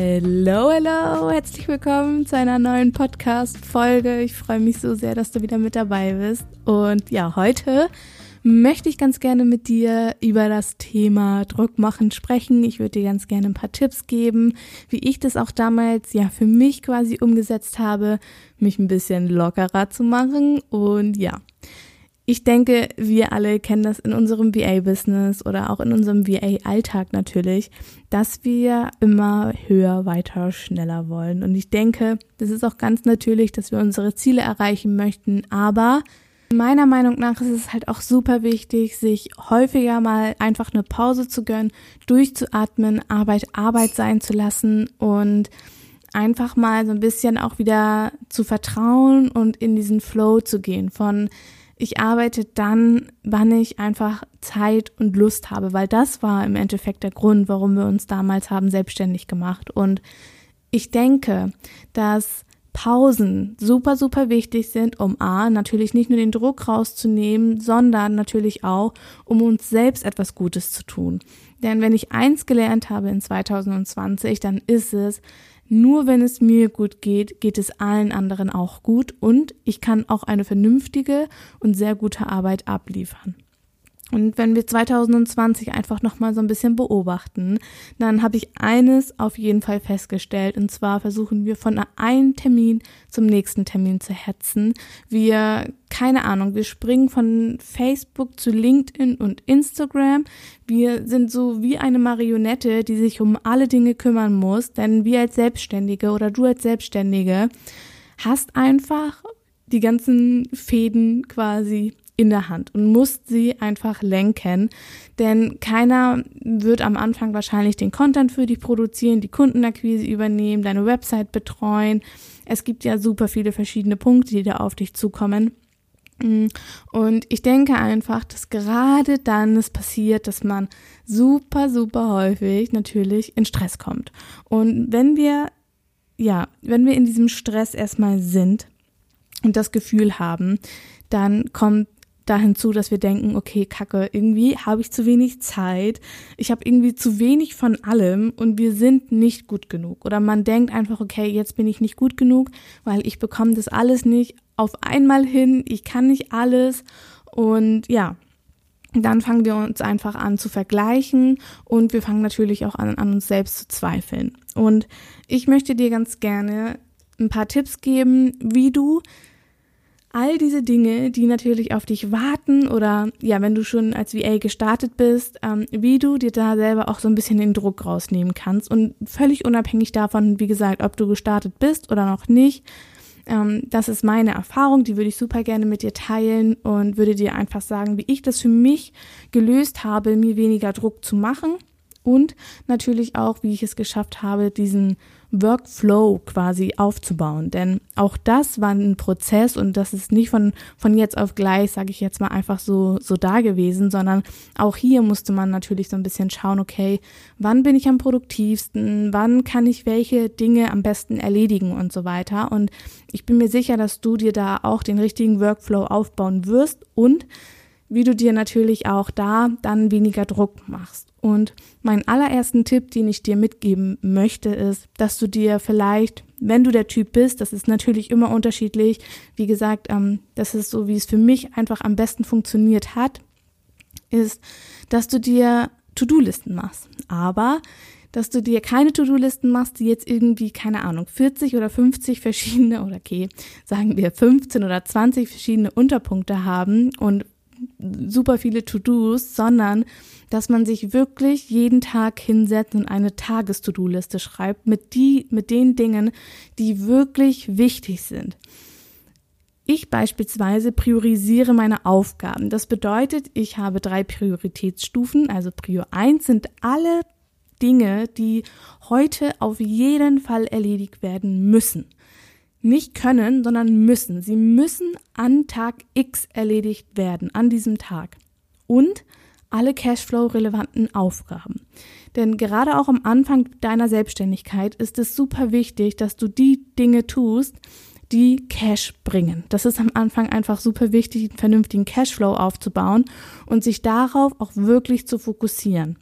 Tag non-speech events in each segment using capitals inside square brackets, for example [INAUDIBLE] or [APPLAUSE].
Hallo, hallo, herzlich willkommen zu einer neuen Podcast-Folge. Ich freue mich so sehr, dass du wieder mit dabei bist. Und ja, heute möchte ich ganz gerne mit dir über das Thema Druck machen sprechen. Ich würde dir ganz gerne ein paar Tipps geben, wie ich das auch damals ja für mich quasi umgesetzt habe, mich ein bisschen lockerer zu machen. Und ja, ich denke, wir alle kennen das in unserem VA-Business oder auch in unserem VA-Alltag natürlich, dass wir immer höher, weiter, schneller wollen. Und ich denke, das ist auch ganz natürlich, dass wir unsere Ziele erreichen möchten. Aber meiner Meinung nach ist es halt auch super wichtig, sich häufiger mal einfach eine Pause zu gönnen, durchzuatmen, Arbeit Arbeit sein zu lassen und einfach mal so ein bisschen auch wieder zu vertrauen und in diesen Flow zu gehen von ich arbeite dann, wann ich einfach Zeit und Lust habe, weil das war im Endeffekt der Grund, warum wir uns damals haben selbstständig gemacht. Und ich denke, dass Pausen super, super wichtig sind, um A, natürlich nicht nur den Druck rauszunehmen, sondern natürlich auch, um uns selbst etwas Gutes zu tun. Denn wenn ich eins gelernt habe in 2020, dann ist es, nur wenn es mir gut geht, geht es allen anderen auch gut und ich kann auch eine vernünftige und sehr gute Arbeit abliefern. Und wenn wir 2020 einfach nochmal so ein bisschen beobachten, dann habe ich eines auf jeden Fall festgestellt. Und zwar versuchen wir von einem Termin zum nächsten Termin zu hetzen. Wir, keine Ahnung, wir springen von Facebook zu LinkedIn und Instagram. Wir sind so wie eine Marionette, die sich um alle Dinge kümmern muss. Denn wir als Selbstständige oder du als Selbstständige hast einfach die ganzen Fäden quasi in der Hand und musst sie einfach lenken, denn keiner wird am Anfang wahrscheinlich den Content für dich produzieren, die Kundenakquise übernehmen, deine Website betreuen. Es gibt ja super viele verschiedene Punkte, die da auf dich zukommen. Und ich denke einfach, dass gerade dann es passiert, dass man super, super häufig natürlich in Stress kommt. Und wenn wir, ja, wenn wir in diesem Stress erstmal sind und das Gefühl haben, dann kommt da hinzu, dass wir denken, okay, kacke, irgendwie habe ich zu wenig Zeit, ich habe irgendwie zu wenig von allem und wir sind nicht gut genug. Oder man denkt einfach, okay, jetzt bin ich nicht gut genug, weil ich bekomme das alles nicht auf einmal hin, ich kann nicht alles und ja, dann fangen wir uns einfach an zu vergleichen und wir fangen natürlich auch an, an uns selbst zu zweifeln. Und ich möchte dir ganz gerne ein paar Tipps geben, wie du all diese Dinge, die natürlich auf dich warten oder ja, wenn du schon als VA gestartet bist, ähm, wie du dir da selber auch so ein bisschen den Druck rausnehmen kannst und völlig unabhängig davon, wie gesagt, ob du gestartet bist oder noch nicht. Ähm, das ist meine Erfahrung, die würde ich super gerne mit dir teilen und würde dir einfach sagen, wie ich das für mich gelöst habe, mir weniger Druck zu machen und natürlich auch, wie ich es geschafft habe, diesen Workflow quasi aufzubauen. Denn auch das war ein Prozess und das ist nicht von, von jetzt auf gleich, sage ich jetzt mal, einfach so, so da gewesen, sondern auch hier musste man natürlich so ein bisschen schauen, okay, wann bin ich am produktivsten, wann kann ich welche Dinge am besten erledigen und so weiter. Und ich bin mir sicher, dass du dir da auch den richtigen Workflow aufbauen wirst und wie du dir natürlich auch da dann weniger Druck machst. Und mein allerersten Tipp, den ich dir mitgeben möchte, ist, dass du dir vielleicht, wenn du der Typ bist, das ist natürlich immer unterschiedlich, wie gesagt, ähm, das ist so, wie es für mich einfach am besten funktioniert hat, ist, dass du dir To-Do-Listen machst. Aber dass du dir keine To-Do-Listen machst, die jetzt irgendwie, keine Ahnung, 40 oder 50 verschiedene, oder okay, sagen wir 15 oder 20 verschiedene Unterpunkte haben und super viele To-Dos, sondern dass man sich wirklich jeden Tag hinsetzt und eine Tages-To-Do-Liste schreibt mit die, mit den Dingen, die wirklich wichtig sind. Ich beispielsweise priorisiere meine Aufgaben. Das bedeutet, ich habe drei Prioritätsstufen. Also Prior 1 sind alle Dinge, die heute auf jeden Fall erledigt werden müssen. Nicht können, sondern müssen. Sie müssen an Tag X erledigt werden, an diesem Tag. Und alle Cashflow-relevanten Aufgaben. Denn gerade auch am Anfang deiner Selbstständigkeit ist es super wichtig, dass du die Dinge tust, die Cash bringen. Das ist am Anfang einfach super wichtig, einen vernünftigen Cashflow aufzubauen und sich darauf auch wirklich zu fokussieren.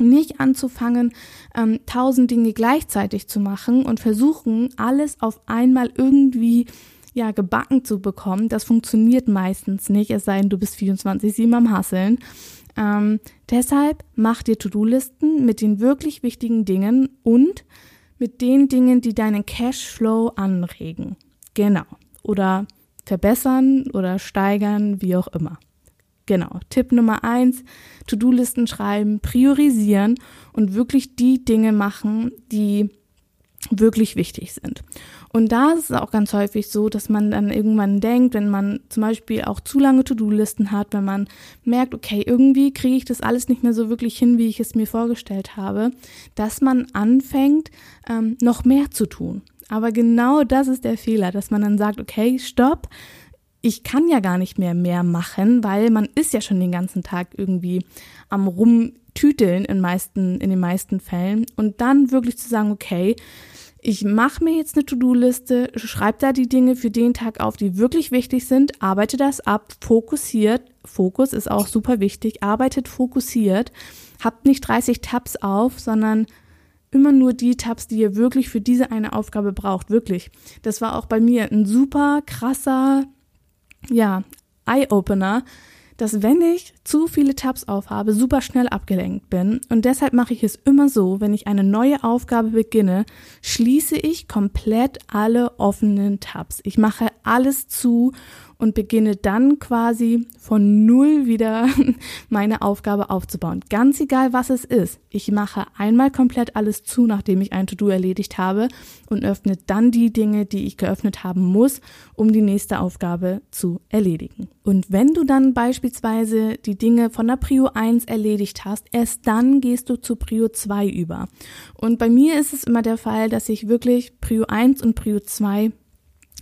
Nicht anzufangen, ähm, tausend Dinge gleichzeitig zu machen und versuchen, alles auf einmal irgendwie ja, gebacken zu bekommen. Das funktioniert meistens nicht, es sei denn, du bist 24-7 am Hasseln. Ähm, deshalb mach dir To-Do-Listen mit den wirklich wichtigen Dingen und mit den Dingen, die deinen Cashflow anregen. Genau. Oder verbessern oder steigern, wie auch immer. Genau. Tipp Nummer eins, To-Do-Listen schreiben, priorisieren und wirklich die Dinge machen, die wirklich wichtig sind. Und da ist es auch ganz häufig so, dass man dann irgendwann denkt, wenn man zum Beispiel auch zu lange To-Do-Listen hat, wenn man merkt, okay, irgendwie kriege ich das alles nicht mehr so wirklich hin, wie ich es mir vorgestellt habe, dass man anfängt, ähm, noch mehr zu tun. Aber genau das ist der Fehler, dass man dann sagt, okay, stopp, ich kann ja gar nicht mehr mehr machen, weil man ist ja schon den ganzen Tag irgendwie am rumtüteln in meisten in den meisten Fällen und dann wirklich zu sagen, okay, ich mache mir jetzt eine To-Do-Liste, schreibe da die Dinge für den Tag auf, die wirklich wichtig sind, arbeite das ab, fokussiert. Fokus ist auch super wichtig. Arbeitet fokussiert. Habt nicht 30 Tabs auf, sondern immer nur die Tabs, die ihr wirklich für diese eine Aufgabe braucht. Wirklich. Das war auch bei mir ein super krasser, ja, Eye-Opener, dass wenn ich zu viele Tabs aufhabe, super schnell abgelenkt bin. Und deshalb mache ich es immer so, wenn ich eine neue Aufgabe beginne, schließe ich komplett alle offenen Tabs. Ich mache alles zu und beginne dann quasi von null wieder [LAUGHS] meine Aufgabe aufzubauen. Ganz egal, was es ist. Ich mache einmal komplett alles zu, nachdem ich ein To-Do erledigt habe und öffne dann die Dinge, die ich geöffnet haben muss, um die nächste Aufgabe zu erledigen. Und wenn du dann beispielsweise die Dinge von der Prio 1 erledigt hast, erst dann gehst du zu Prio 2 über. Und bei mir ist es immer der Fall, dass ich wirklich Prio 1 und Prio 2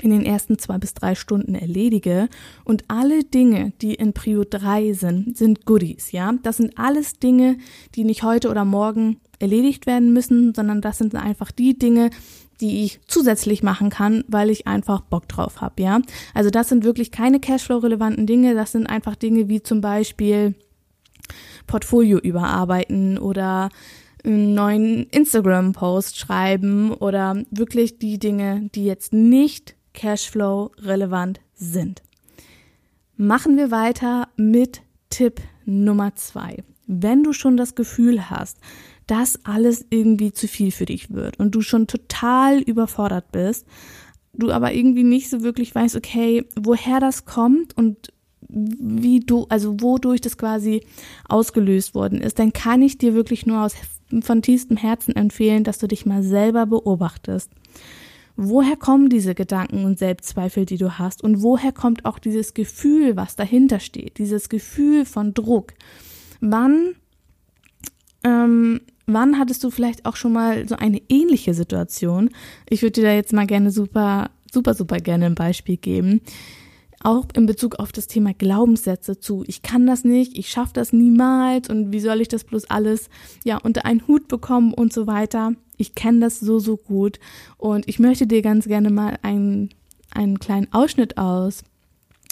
in den ersten zwei bis drei Stunden erledige. Und alle Dinge, die in Prio 3 sind, sind Goodies, ja. Das sind alles Dinge, die nicht heute oder morgen erledigt werden müssen, sondern das sind einfach die Dinge, die ich zusätzlich machen kann, weil ich einfach Bock drauf habe, ja. Also das sind wirklich keine Cashflow-relevanten Dinge, das sind einfach Dinge wie zum Beispiel Portfolio überarbeiten oder einen neuen Instagram-Post schreiben oder wirklich die Dinge, die jetzt nicht Cashflow relevant sind. Machen wir weiter mit Tipp Nummer zwei. Wenn du schon das Gefühl hast, dass alles irgendwie zu viel für dich wird und du schon total überfordert bist, du aber irgendwie nicht so wirklich weißt, okay, woher das kommt und wie du, also wodurch das quasi ausgelöst worden ist, dann kann ich dir wirklich nur aus von tiefstem Herzen empfehlen, dass du dich mal selber beobachtest. Woher kommen diese Gedanken und Selbstzweifel, die du hast? Und woher kommt auch dieses Gefühl, was dahinter steht? Dieses Gefühl von Druck? Wann, ähm, wann hattest du vielleicht auch schon mal so eine ähnliche Situation? Ich würde dir da jetzt mal gerne super, super, super gerne ein Beispiel geben auch in Bezug auf das Thema Glaubenssätze zu, ich kann das nicht, ich schaffe das niemals und wie soll ich das bloß alles ja unter einen Hut bekommen und so weiter. Ich kenne das so so gut und ich möchte dir ganz gerne mal einen einen kleinen Ausschnitt aus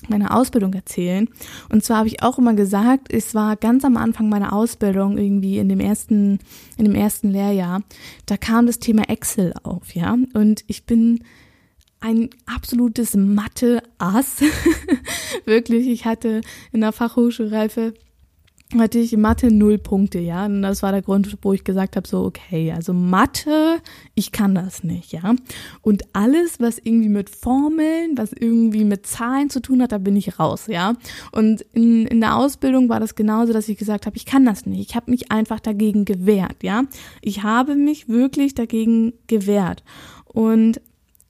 meiner Ausbildung erzählen. Und zwar habe ich auch immer gesagt, es war ganz am Anfang meiner Ausbildung irgendwie in dem ersten in dem ersten Lehrjahr, da kam das Thema Excel auf, ja? Und ich bin ein absolutes Mathe-Ass. [LAUGHS] Wirklich, ich hatte in der Fachhochschulreife hatte ich Mathe null Punkte, ja. Und das war der Grund, wo ich gesagt habe, so, okay, also Mathe, ich kann das nicht, ja. Und alles, was irgendwie mit Formeln, was irgendwie mit Zahlen zu tun hat, da bin ich raus, ja. Und in, in der Ausbildung war das genauso, dass ich gesagt habe, ich kann das nicht. Ich habe mich einfach dagegen gewehrt, ja. Ich habe mich wirklich dagegen gewehrt. Und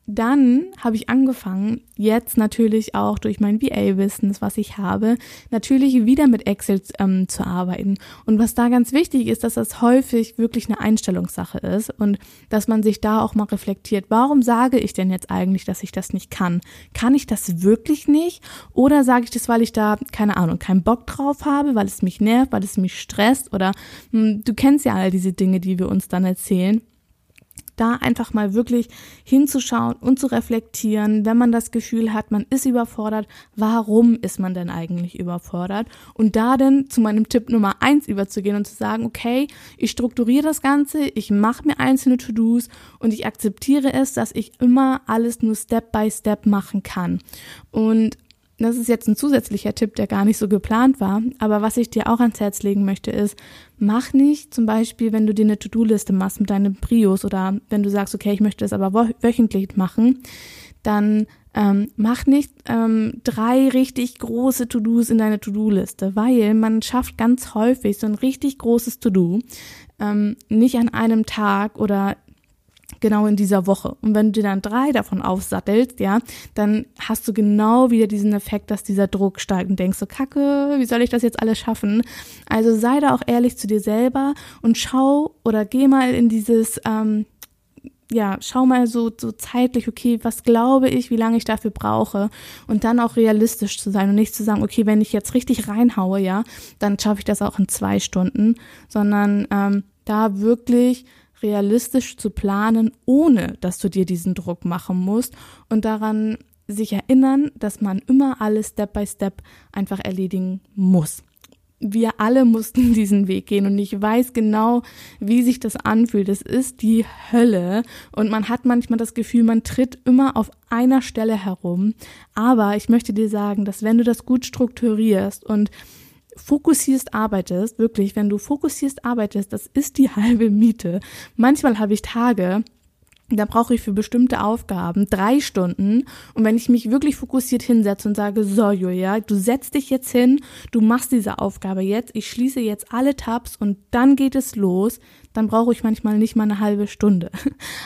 dann habe ich angefangen, jetzt natürlich auch durch mein VA-Business, was ich habe, natürlich wieder mit Excel ähm, zu arbeiten. Und was da ganz wichtig ist, dass das häufig wirklich eine Einstellungssache ist und dass man sich da auch mal reflektiert, warum sage ich denn jetzt eigentlich, dass ich das nicht kann? Kann ich das wirklich nicht? Oder sage ich das, weil ich da, keine Ahnung, keinen Bock drauf habe, weil es mich nervt, weil es mich stresst oder mh, hm, du kennst ja all diese Dinge, die wir uns dann erzählen da einfach mal wirklich hinzuschauen und zu reflektieren, wenn man das Gefühl hat, man ist überfordert, warum ist man denn eigentlich überfordert? Und da dann zu meinem Tipp Nummer eins überzugehen und zu sagen, okay, ich strukturiere das Ganze, ich mache mir einzelne To-Dos und ich akzeptiere es, dass ich immer alles nur Step by Step machen kann. Und das ist jetzt ein zusätzlicher Tipp, der gar nicht so geplant war, aber was ich dir auch ans Herz legen möchte, ist, mach nicht zum Beispiel, wenn du dir eine To-Do-Liste machst mit deinen Prios oder wenn du sagst, okay, ich möchte das aber wöchentlich machen, dann ähm, mach nicht ähm, drei richtig große To-Dos in deine To-Do-Liste, weil man schafft ganz häufig so ein richtig großes To-Do ähm, nicht an einem Tag oder genau in dieser Woche. Und wenn du dir dann drei davon aufsattelst, ja, dann hast du genau wieder diesen Effekt, dass dieser Druck steigt und denkst so, kacke, wie soll ich das jetzt alles schaffen? Also sei da auch ehrlich zu dir selber und schau oder geh mal in dieses, ähm, ja, schau mal so, so zeitlich, okay, was glaube ich, wie lange ich dafür brauche und dann auch realistisch zu sein und nicht zu sagen, okay, wenn ich jetzt richtig reinhaue, ja, dann schaffe ich das auch in zwei Stunden, sondern ähm, da wirklich realistisch zu planen, ohne dass du dir diesen Druck machen musst und daran sich erinnern, dass man immer alles Step by Step einfach erledigen muss. Wir alle mussten [LAUGHS] diesen Weg gehen und ich weiß genau, wie sich das anfühlt. Es ist die Hölle und man hat manchmal das Gefühl, man tritt immer auf einer Stelle herum. Aber ich möchte dir sagen, dass wenn du das gut strukturierst und fokussierst arbeitest, wirklich, wenn du fokussierst arbeitest, das ist die [LAUGHS] halbe Miete. Manchmal habe ich Tage, da brauche ich für bestimmte Aufgaben drei Stunden. Und wenn ich mich wirklich fokussiert hinsetze und sage, so Julia, du setzt dich jetzt hin, du machst diese Aufgabe jetzt, ich schließe jetzt alle Tabs und dann geht es los, dann brauche ich manchmal nicht mal eine halbe Stunde. [LAUGHS]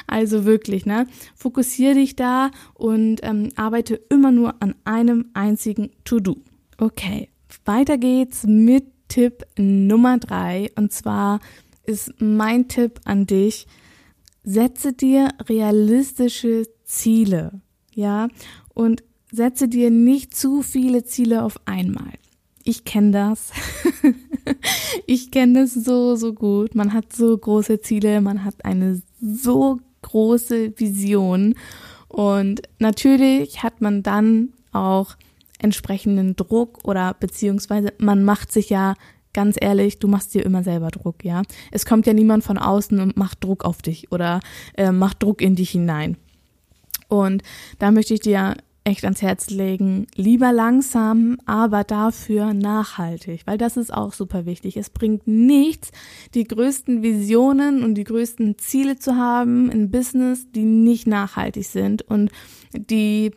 Also wirklich, ne? Fokussiere dich da und ähm, arbeite immer nur an einem einzigen To-Do. Okay, weiter geht's mit Tipp Nummer drei. Und zwar ist mein Tipp an dich, setze dir realistische Ziele. Ja, und setze dir nicht zu viele Ziele auf einmal. Ich kenne das. [LAUGHS] ich kenne das so, so gut. Man hat so große Ziele, man hat eine so große Vision. Und natürlich hat man dann auch entsprechenden Druck oder beziehungsweise man macht sich ja ganz ehrlich, du machst dir immer selber Druck, ja. Es kommt ja niemand von außen und macht Druck auf dich oder äh, macht Druck in dich hinein. Und da möchte ich dir echt ans Herz legen, lieber langsam, aber dafür nachhaltig, weil das ist auch super wichtig. Es bringt nichts, die größten Visionen und die größten Ziele zu haben in Business, die nicht nachhaltig sind und die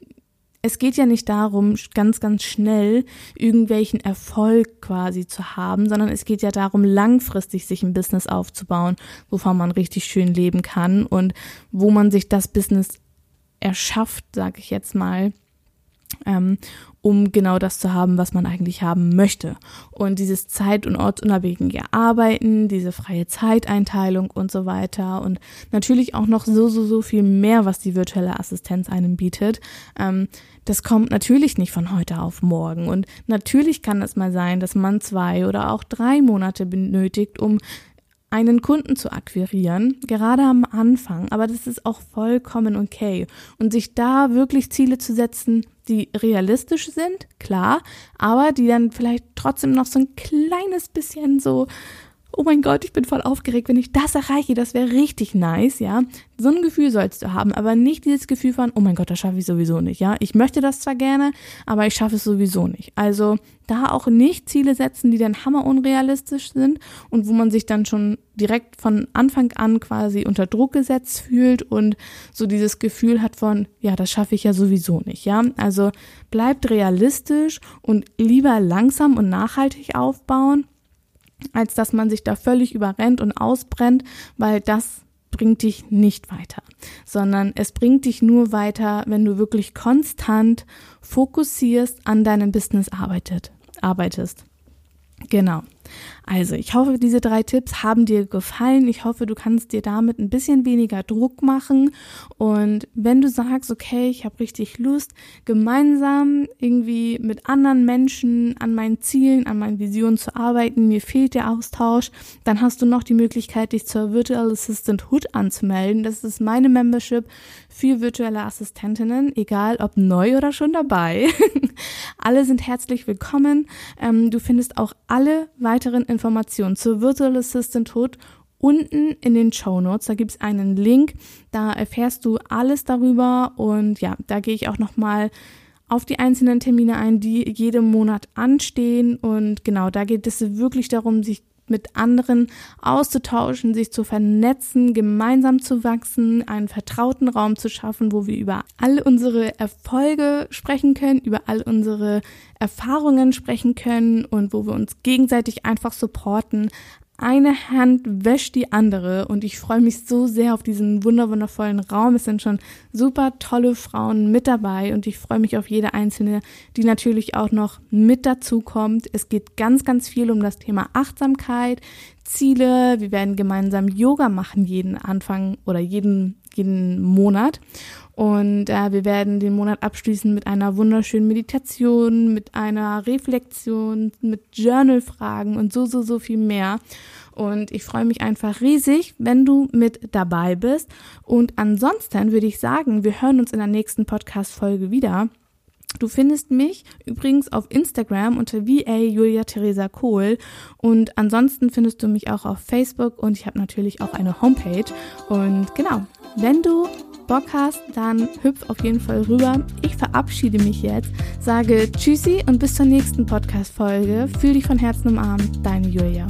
es geht ja nicht darum, ganz, ganz schnell irgendwelchen Erfolg quasi zu haben, sondern es geht ja darum, langfristig sich ein Business aufzubauen, wovon man richtig schön leben kann und wo man sich das Business erschafft, sage ich jetzt mal, ähm, um genau das zu haben, was man eigentlich haben möchte. Und dieses zeit- und ortsunabhängige Arbeiten, diese freie Zeiteinteilung und so weiter und natürlich auch noch so, so, so viel mehr, was die virtuelle Assistenz einem bietet. Ähm, das kommt natürlich nicht von heute auf morgen. Und natürlich kann es mal sein, dass man zwei oder auch drei Monate benötigt, um einen Kunden zu akquirieren, gerade am Anfang, aber das ist auch vollkommen okay. Und sich da wirklich Ziele zu setzen, die realistisch sind, klar, aber die dann vielleicht trotzdem noch so ein kleines bisschen so oh mein Gott, ich bin voll aufgeregt, wenn ich das erreiche, das wäre richtig nice, ja. So ein Gefühl sollst du haben, aber nicht dieses Gefühl von, oh mein Gott, das schaffe ich sowieso nicht, ja. Ich möchte das zwar gerne, aber ich schaffe es sowieso nicht. Also da auch nicht Ziele setzen, die dann hammer unrealistisch sind und wo man sich dann schon direkt von Anfang an quasi unter Druck gesetzt fühlt und so dieses Gefühl hat von, ja, das schaffe ich ja sowieso nicht, ja. Also bleibt realistisch und lieber langsam und nachhaltig aufbauen als dass man sich da völlig überrennt und ausbrennt, weil das bringt dich nicht weiter, sondern es bringt dich nur weiter, wenn du wirklich konstant fokussierst an deinem Business arbeitet, arbeitest. Genau. Also, ich hoffe, diese drei Tipps haben dir gefallen. Ich hoffe, du kannst dir damit ein bisschen weniger Druck machen. Und wenn du sagst, okay, ich habe richtig Lust, gemeinsam irgendwie mit anderen Menschen an meinen Zielen, an meinen Visionen zu arbeiten, mir fehlt der Austausch, dann hast du noch die Möglichkeit, dich zur Virtual Assistant Hood anzumelden. Das ist meine Membership für virtuelle Assistentinnen, egal ob neu oder schon dabei. [LAUGHS] alle sind herzlich willkommen. Ähm, du findest auch alle weiteren Informationen zur Virtual Assistant Hood unten in den Show Notes. Da gibt es einen Link, da erfährst du alles darüber und ja, da gehe ich auch nochmal auf die einzelnen Termine ein, die jeden Monat anstehen und genau, da geht es wirklich darum, sich mit anderen auszutauschen, sich zu vernetzen, gemeinsam zu wachsen, einen vertrauten Raum zu schaffen, wo wir über all unsere Erfolge sprechen können, über all unsere Erfahrungen sprechen können und wo wir uns gegenseitig einfach supporten, eine Hand wäscht die andere und ich freue mich so sehr auf diesen wunderwundervollen Raum. Es sind schon super tolle Frauen mit dabei und ich freue mich auf jede einzelne, die natürlich auch noch mit dazu kommt. Es geht ganz, ganz viel um das Thema Achtsamkeit, Ziele. Wir werden gemeinsam Yoga machen jeden Anfang oder jeden, jeden Monat. Und äh, wir werden den Monat abschließen mit einer wunderschönen Meditation, mit einer Reflexion, mit Journalfragen und so, so, so viel mehr. Und ich freue mich einfach riesig, wenn du mit dabei bist. Und ansonsten würde ich sagen, wir hören uns in der nächsten Podcast-Folge wieder. Du findest mich übrigens auf Instagram unter VA Julia Theresa Kohl und ansonsten findest du mich auch auf Facebook und ich habe natürlich auch eine Homepage. Und genau, wenn du Bock hast, dann hüpf auf jeden Fall rüber. Ich verabschiede mich jetzt, sage Tschüssi und bis zur nächsten Podcast-Folge. Fühl dich von Herzen umarmt, deine Julia.